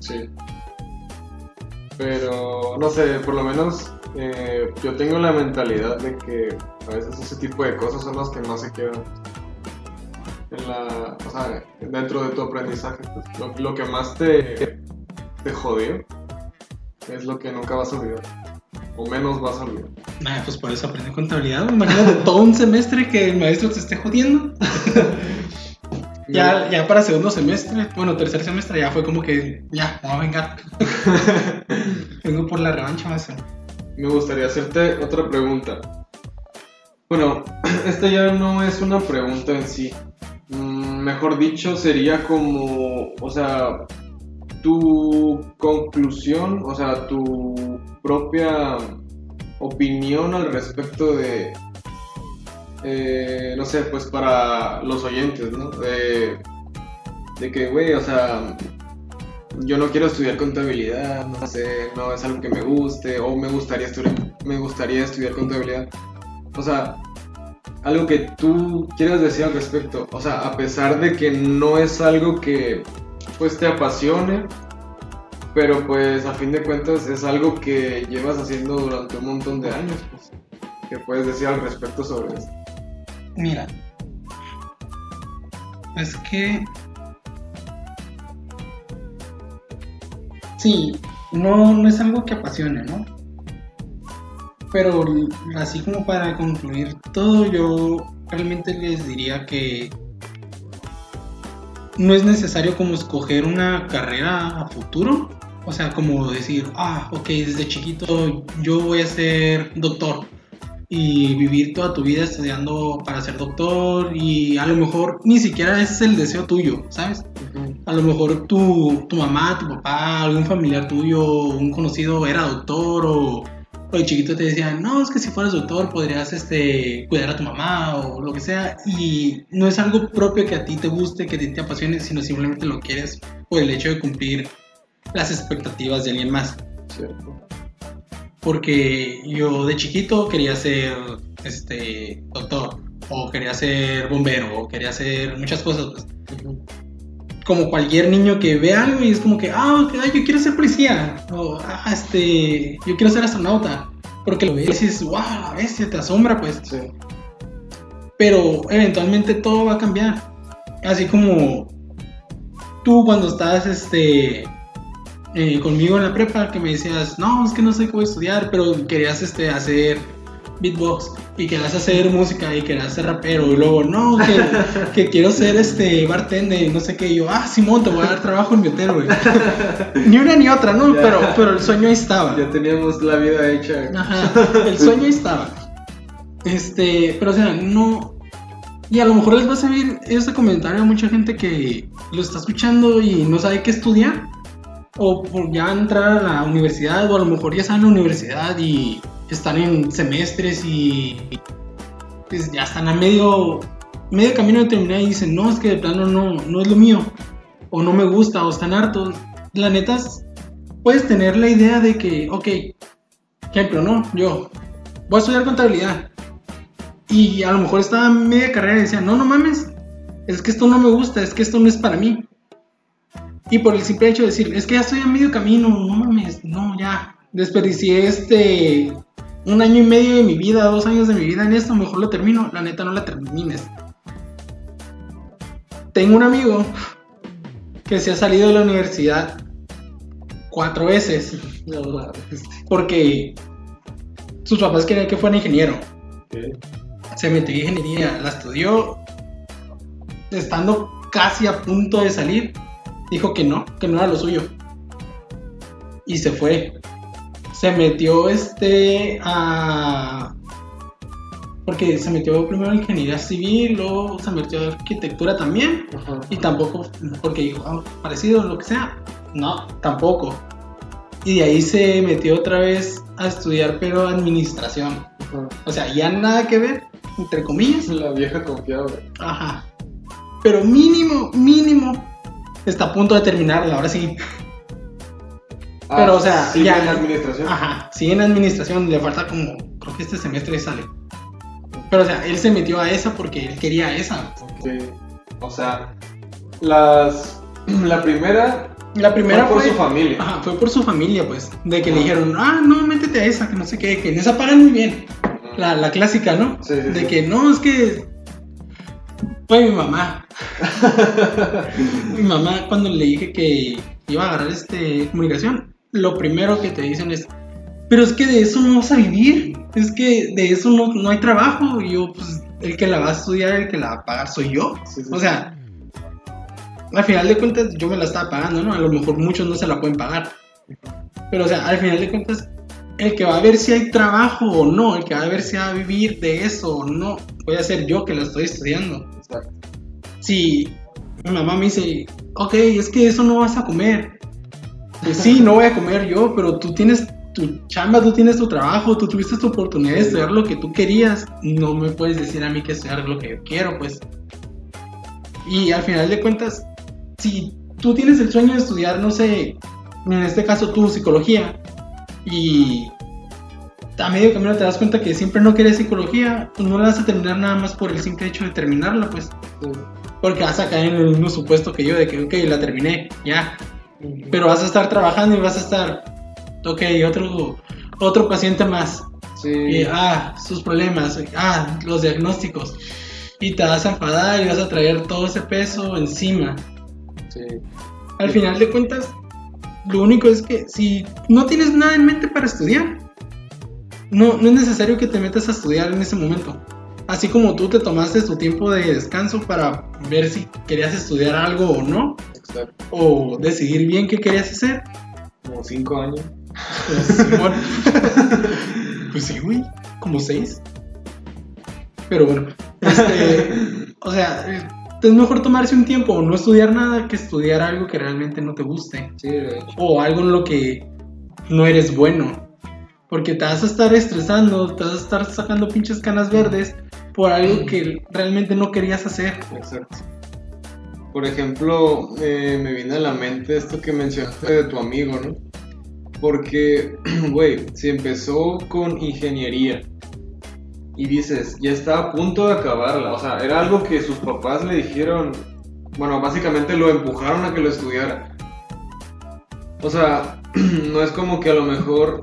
Speaker 2: Sí. Pero, no sé, por lo menos eh, yo tengo la mentalidad de que a veces ese tipo de cosas son las que más se quedan en la, o sea, dentro de tu aprendizaje. pues, lo, lo que más te, te jodió es lo que nunca vas a olvidar. O menos vas a olvidar.
Speaker 1: Nah, pues por eso aprendí contabilidad. Imagínate todo un semestre que el maestro te esté jodiendo. Ya, ya para segundo semestre, bueno, tercer semestre, ya fue como que, ya, vamos a vengar. Vengo por la revancha, maestro.
Speaker 2: Me gustaría hacerte otra pregunta. Bueno, esta ya no es una pregunta en sí. Mm, Mejor dicho, sería como, o sea, tu conclusión, o sea, tu propia opinión al respecto de, eh, no sé, pues para los oyentes, ¿no? De, de que, güey, o sea, yo no quiero estudiar contabilidad, no sé, no es algo que me guste, o me gustaría estudiar, me gustaría estudiar contabilidad. O sea, algo que tú quieras decir al respecto. O sea, a pesar de que no es algo que pues te apasione, pero pues a fin de cuentas es algo que llevas haciendo durante un montón de años, pues. ¿Qué puedes decir al respecto sobre esto?
Speaker 1: Mira, es que. Sí, no, no es algo que apasione, ¿no? Pero así como para concluir todo, yo realmente les diría que no es necesario como escoger una carrera a futuro. O sea, como decir, ah, ok, desde chiquito yo voy a ser doctor y vivir toda tu vida estudiando para ser doctor y a lo mejor ni siquiera es el deseo tuyo, ¿sabes? A lo mejor tu, tu mamá, tu papá, algún familiar tuyo, un conocido era doctor o, o de chiquito te decían, no, es que si fueras doctor podrías este, cuidar a tu mamá o lo que sea y no es algo propio que a ti te guste, que a ti te apasione, sino simplemente lo quieres por el hecho de cumplir las expectativas de alguien más.
Speaker 2: Cierto.
Speaker 1: Porque yo de chiquito quería ser este doctor, o quería ser bombero, o quería hacer muchas cosas, pues. como cualquier niño que ve algo y es como que, ah, yo quiero ser policía, o, ah, este, yo quiero ser astronauta, porque lo ves y dices, wow, la bestia, te asombra, pues.
Speaker 2: Sí.
Speaker 1: Pero eventualmente todo va a cambiar. Así como tú cuando estabas, este, eh, conmigo en la prepa, que me decías, no, es que no sé a estudiar, pero querías, este, hacer beatbox y querías hacer música y querías ser rapero y luego no que, que quiero ser este bartender y no sé qué y yo ah Simón te voy a dar trabajo en mi hotel güey ni una ni otra no
Speaker 2: Ya.
Speaker 1: pero pero el sueño ahí estaba
Speaker 2: Ya teníamos la vida hecha.
Speaker 1: Ajá, el sueño ahí estaba. Este, pero o sea, no. Y a lo mejor les va a servir este comentario a mucha gente que lo está escuchando y no sabe qué estudiar. O por ya entrar a la universidad, o a lo mejor ya están en la universidad y están en semestres y pues, ya están a medio, medio camino de terminar y dicen, no, es que de plano no, no es lo mío. O no me gusta, o están hartos. La neta, es- puedes tener la idea de que, ok, ejemplo, ¿no? Yo voy a estudiar contabilidad. Y a lo mejor estaba media carrera y decía, no, no mames, es que esto no me gusta, es que esto no es para mí. Y por el simple hecho de decir, es que ya estoy a medio camino, no mames, no, ya. Desperdicié este un año y medio de mi vida, dos años de mi vida en esto, mejor lo termino. La neta, no la termines. Tengo un amigo que se ha salido de la universidad cuatro veces porque sus papás querían que fuera ingeniero. Se metió en ingeniería, la estudió, estando casi a punto de salir, dijo que no, que no era lo suyo. Y se fue. Se metió este a... Porque se metió primero en ingeniería civil, luego se metió en arquitectura también.
Speaker 2: Ajá.
Speaker 1: Y tampoco, porque dijo, ah, parecido, lo que sea. No, tampoco. Y de ahí se metió otra vez a estudiar, pero administración. O sea, ya nada que ver, entre comillas.
Speaker 2: La vieja confiable.
Speaker 1: Ajá. Pero mínimo, mínimo, está a punto de terminarla, ahora sí. Pero, o sea,
Speaker 2: sí,
Speaker 1: ya-
Speaker 2: en administración.
Speaker 1: Ajá, sigue en administración, le falta como, creo que este semestre sale. Pero, o sea, él se metió a esa porque él quería esa.
Speaker 2: Ok. O sea, las. La primera.
Speaker 1: La primera
Speaker 2: fue por
Speaker 1: fue,
Speaker 2: su familia.
Speaker 1: Ajá, fue por su familia, pues. De que le
Speaker 2: Ah.
Speaker 1: dijeron, ah, no, métete a esa, que no sé qué, que en esa pagan muy bien. La, la clásica, ¿no?
Speaker 2: Sí, sí,
Speaker 1: de
Speaker 2: sí.
Speaker 1: que no, es que. Fue mi mamá. mi mamá, cuando le dije que iba a agarrar este comunicación, lo primero que te dicen es. Pero es que de eso no vas a vivir. Es que de eso no, no hay trabajo. Y yo, pues, el que la va a estudiar, el que la va a pagar soy yo.
Speaker 2: Sí, sí,
Speaker 1: O sea, al final de cuentas yo me la estaba pagando, ¿no? A lo mejor muchos no se la pueden pagar. Pero, o sea, al final de cuentas, el que va a ver si hay trabajo o no, el que va a ver si va a vivir de eso o no, voy a ser yo que la estoy estudiando.
Speaker 2: Exacto.
Speaker 1: Si mi mamá me dice, ok, es que eso no vas a comer. Pues sí, no voy a comer yo, pero tú tienes tu chamba, tú tienes tu trabajo, tú tuviste tu oportunidad de estudiar lo que tú querías. No me puedes decir a mí que estudiar lo que yo quiero, pues. Y al final de cuentas, si tú tienes el sueño de estudiar, no sé, en este caso tú, psicología, y a medio camino te das cuenta que siempre no quieres psicología, pues no la vas a terminar nada más por el simple hecho de terminarla, pues. Porque vas a caer en el mismo supuesto que yo, de que, ok, la terminé, ya. Pero vas a estar trabajando y vas a estar, ok, otro, otro paciente más.
Speaker 2: Sí.
Speaker 1: Y, ah, sus problemas, ah, los diagnósticos. Y te vas a enfadar y vas a traer todo ese peso encima.
Speaker 2: sí.
Speaker 1: Al final de cuentas, lo único es que si no tienes nada en mente para estudiar, no, no es necesario que te metas a estudiar en ese momento. Así como tú te tomaste tu tiempo de descanso para ver si querías estudiar algo o no,
Speaker 2: Exacto.
Speaker 1: o decidir bien qué querías hacer.
Speaker 2: Como cinco años.
Speaker 1: Pues, pues sí, güey, como seis. Pero bueno, este, o sea, eh, es mejor tomarse un tiempo o no estudiar nada que estudiar algo que realmente no te guste.
Speaker 2: Sí, de hecho.
Speaker 1: o algo en lo que no eres bueno. Porque te vas a estar estresando, te vas a estar sacando pinches canas verdes por algo que realmente no querías hacer.
Speaker 2: Exacto. Por ejemplo, eh, me viene a la mente esto que mencionaste de tu amigo, ¿no? Porque, güey, si empezó con ingeniería y dices, ya está a punto de acabarla, o sea, era algo que sus papás le dijeron, bueno, básicamente lo empujaron a que lo estudiara. O sea, no es como que a lo mejor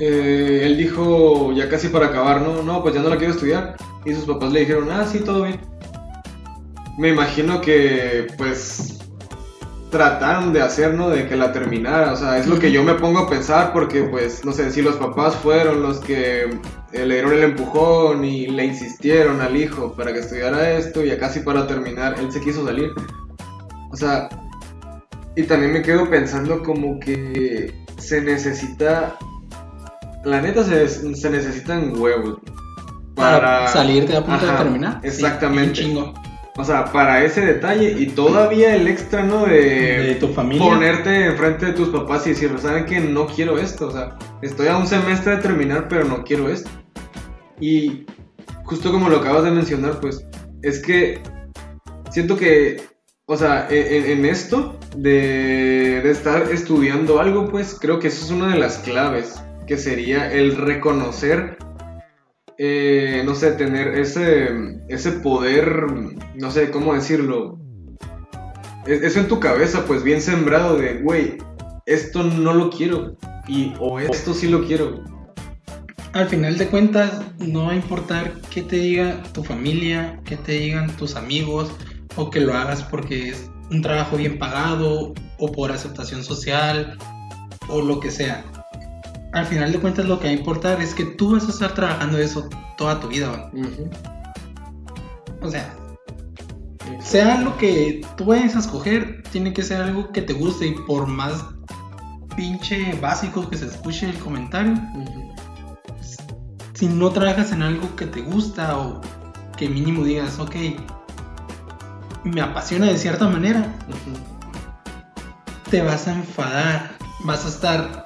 Speaker 2: eh, él dijo ya casi para acabar, no, no, pues ya no la quiero estudiar. Y sus papás le dijeron, ah, sí, todo bien. Me imagino que, pues, trataron de hacer, ¿no? De que la terminara. O sea, es lo que yo me pongo a pensar porque, pues, no sé, si los papás fueron los que eh, le dieron el empujón y le insistieron al hijo para que estudiara esto y ya casi para terminar, él se quiso salir. O sea, y también me quedo pensando como que se necesita la neta se, se necesitan huevos.
Speaker 1: Para, salirte a punto de terminar.
Speaker 2: Exactamente. chingo. O sea, para ese detalle y todavía el extra, ¿no? De,
Speaker 1: tu familia.
Speaker 2: Ponerte enfrente de tus papás y decirles, ¿saben que No quiero esto. O sea, estoy a un semestre de terminar, pero no quiero esto. Y justo como lo acabas de mencionar, pues, es que siento que, o sea, en, en esto de, de estar estudiando algo, pues, creo que eso es una de las claves que sería el reconocer, eh, no sé, tener ese, ese poder, no sé cómo decirlo, e-, eso en tu cabeza, pues bien sembrado de, güey, esto no lo quiero, y, o esto sí lo quiero.
Speaker 1: Al final de cuentas, no va a importar qué te diga tu familia, qué te digan tus amigos, o que lo hagas porque es un trabajo bien pagado, o por aceptación social, o lo que sea al final de cuentas lo que va a importar es que tú vas a estar trabajando eso toda tu vida. O sea, sea lo que tú vayas a escoger, tiene que ser algo que te guste y por más pinche básico que se escuche el comentario, si no trabajas en algo que te gusta o que mínimo digas, ok, me apasiona de cierta manera, te vas a enfadar, vas a estar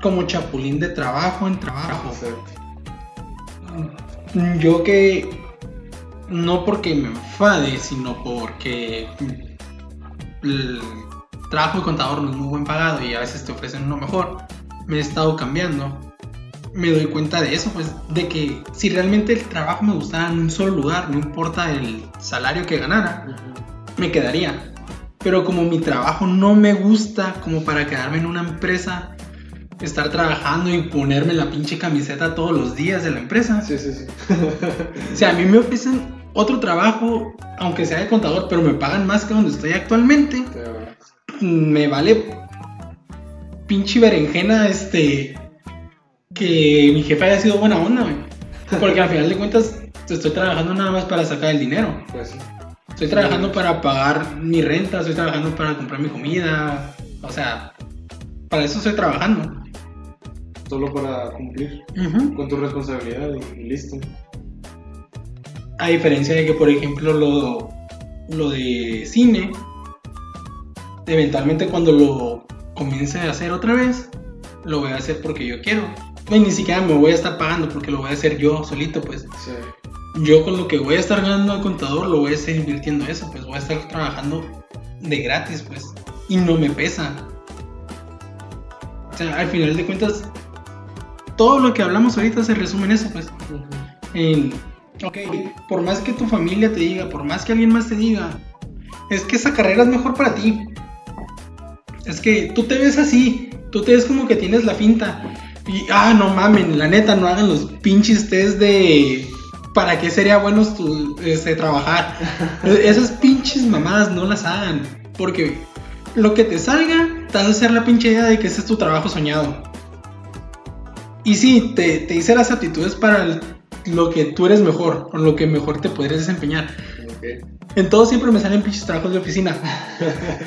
Speaker 1: como chapulín de trabajo en trabajo. Yo que no porque me enfade, sino porque el trabajo de contador no es muy buen pagado y a veces te ofrecen uno mejor, me he estado cambiando. Me doy cuenta de eso, pues, de que si realmente el trabajo me gustara en un solo lugar, no importa el salario que ganara, me quedaría. Pero como mi trabajo no me gusta como para quedarme en una empresa estar trabajando y ponerme la pinche camiseta todos los días de la empresa.
Speaker 2: Sí, sí, sí.
Speaker 1: o sea, a mí me ofrecen otro trabajo, aunque sea de contador, pero me pagan más que donde estoy actualmente. Me vale pinche berenjena este que mi jefe haya sido buena onda, güey. Porque al final de cuentas estoy trabajando nada más para sacar el dinero.
Speaker 2: Pues
Speaker 1: Estoy trabajando para pagar mi renta, estoy trabajando para comprar mi comida. O sea, para eso estoy trabajando
Speaker 2: solo para cumplir con tu responsabilidad y listo.
Speaker 1: A diferencia de que, por ejemplo, lo, lo de cine, eventualmente cuando lo comience a hacer otra vez, lo voy a hacer porque yo quiero. Ni siquiera me voy a estar pagando porque lo voy a hacer yo solito, pues. Yo con lo que voy a estar ganando al contador lo voy a estar invirtiendo eso, pues voy a estar trabajando de gratis, pues. Y no me pesa. O sea, al final de cuentas, todo lo que hablamos ahorita se resume en eso, pues. En, ok, por más que tu familia te diga, por más que alguien más te diga, es que esa carrera es mejor para ti. Es que tú te ves así, tú te ves como que tienes la finta. Y, ah, no mamen, la neta, no hagan los pinches test de para qué sería bueno este, trabajar. Esas pinches mamadas no las hagan. Porque lo que te salga, te vas a hacer la pinche idea de que ese es tu trabajo soñado. Y sí, te, te hice las aptitudes para lo que tú eres mejor, con lo que mejor te podrías desempeñar. En todo siempre me salen pinches trabajos de oficina.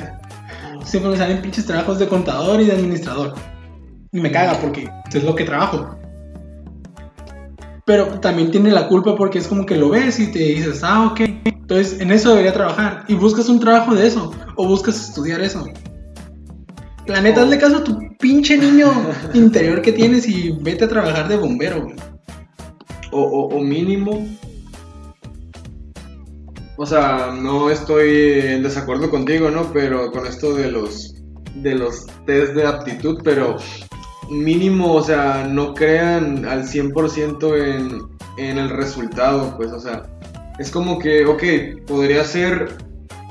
Speaker 1: siempre me salen pinches trabajos de contador y de administrador. Y me caga porque es lo que trabajo. Pero también tiene la culpa porque es como que lo ves y te dices, ah, ok. Entonces en eso debería trabajar. Y buscas un trabajo de eso. O buscas estudiar eso. La neta, hazle caso a tu pinche niño interior que tienes y vete a trabajar de bombero,
Speaker 2: O, mínimo. O sea, no estoy en desacuerdo contigo, ¿no? Pero con esto de los de los test de aptitud, pero mínimo, o sea, no crean al 100% en, en el resultado, pues, o sea, es como que, ok, podría ser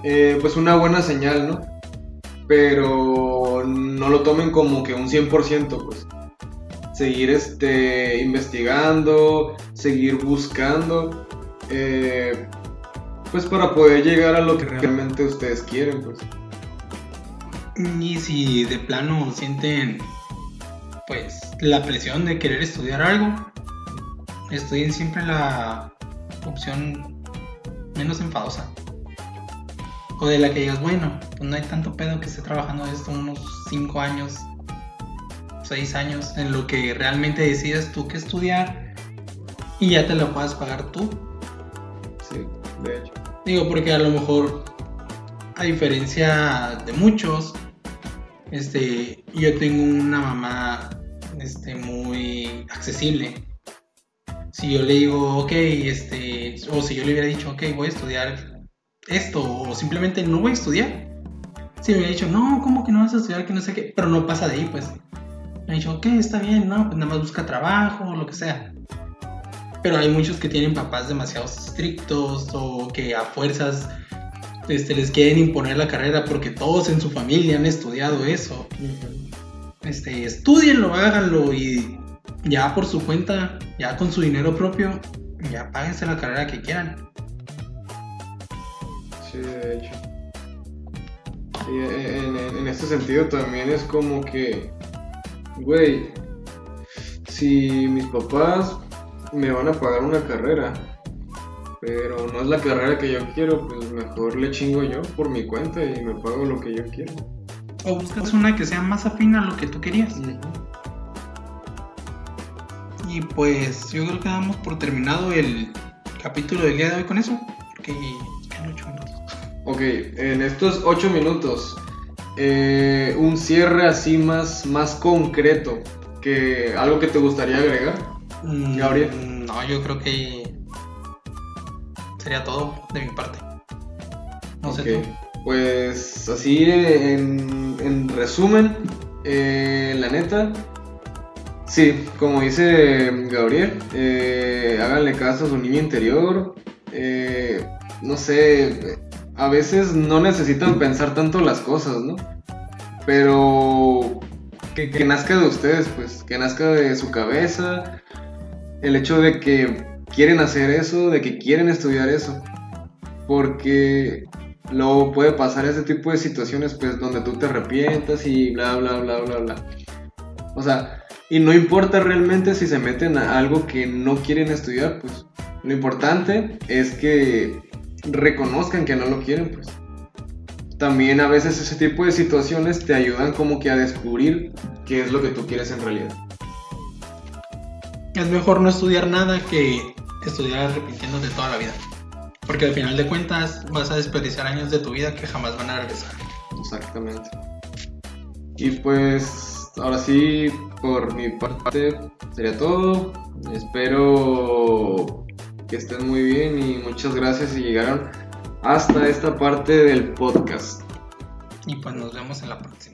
Speaker 2: eh, pues una buena señal, ¿no? Pero no lo tomen como que un 100%, pues. Seguir este, investigando, seguir buscando, eh, pues para poder llegar a lo que realmente ustedes quieren, pues.
Speaker 1: Y si de plano sienten pues la presión de querer estudiar algo, estudien siempre la opción menos enfadosa. O de la que digas, bueno, pues no hay tanto pedo que esté trabajando esto unos 5 años, 6 años, en lo que realmente decides tú que estudiar y ya te lo puedas pagar tú.
Speaker 2: Sí, de hecho.
Speaker 1: Digo, porque a lo mejor, a diferencia de muchos, este, yo tengo una mamá este, muy accesible. Si yo le digo, ok, este, o si yo le hubiera dicho, ok, voy a estudiar esto, o simplemente no voy a estudiar. Si me hubiera dicho, no, ¿cómo que no vas a estudiar? Que no sé qué, pero no pasa de ahí, pues. Me ha dicho, ok, está bien, no, pues nada más busca trabajo o lo que sea. Pero hay muchos que tienen papás demasiado estrictos o que a fuerzas este, les quieren imponer la carrera porque todos en su familia han estudiado eso. Este, estudienlo, háganlo y ya por su cuenta, ya con su dinero propio, ya páguense la carrera que quieran.
Speaker 2: Sí, de hecho. Y en, en este sentido también es como que, güey, si mis papás me van a pagar una carrera, pero no es la carrera que yo quiero, pues mejor le chingo yo por mi cuenta y me pago lo que yo quiero.
Speaker 1: O buscas una que sea más afín a lo que tú querías. Y pues yo creo que damos por terminado el capítulo del día de hoy con eso. Porque 8 minutos.
Speaker 2: Ok, en estos 8 minutos, eh, un cierre así más, más concreto, que algo que te gustaría agregar.
Speaker 1: Mm,
Speaker 2: Gabriel.
Speaker 1: No, yo creo que sería todo de mi parte. No sé
Speaker 2: Ok,
Speaker 1: tú.
Speaker 2: Pues así en, en resumen, eh, la neta, sí, como dice Gabriel, eh, háganle caso a su niño interior. eh, no sé, a veces no necesitan pensar tanto las cosas, ¿no? Pero que, nazca de ustedes, pues, que nazca de su cabeza, el hecho de que quieren hacer eso, de que quieren estudiar eso. Porque luego puede pasar ese tipo de situaciones, pues, donde tú te arrepientas y bla, bla, bla, bla, bla. O sea, y no importa realmente si se meten a algo que no quieren estudiar, pues, lo importante es que reconozcan que no lo quieren, pues. También a veces ese tipo de situaciones te ayudan como que a descubrir qué es lo que tú quieres en realidad.
Speaker 1: Es mejor no estudiar nada que estudiar arrepintiéndote toda la vida. Porque al final de cuentas vas a desperdiciar años de tu vida que jamás van a regresar.
Speaker 2: Exactamente. Y pues ahora sí, por mi parte sería todo. Espero que estén muy bien y muchas gracias si llegaron hasta esta parte del podcast.
Speaker 1: Y pues nos vemos en la próxima.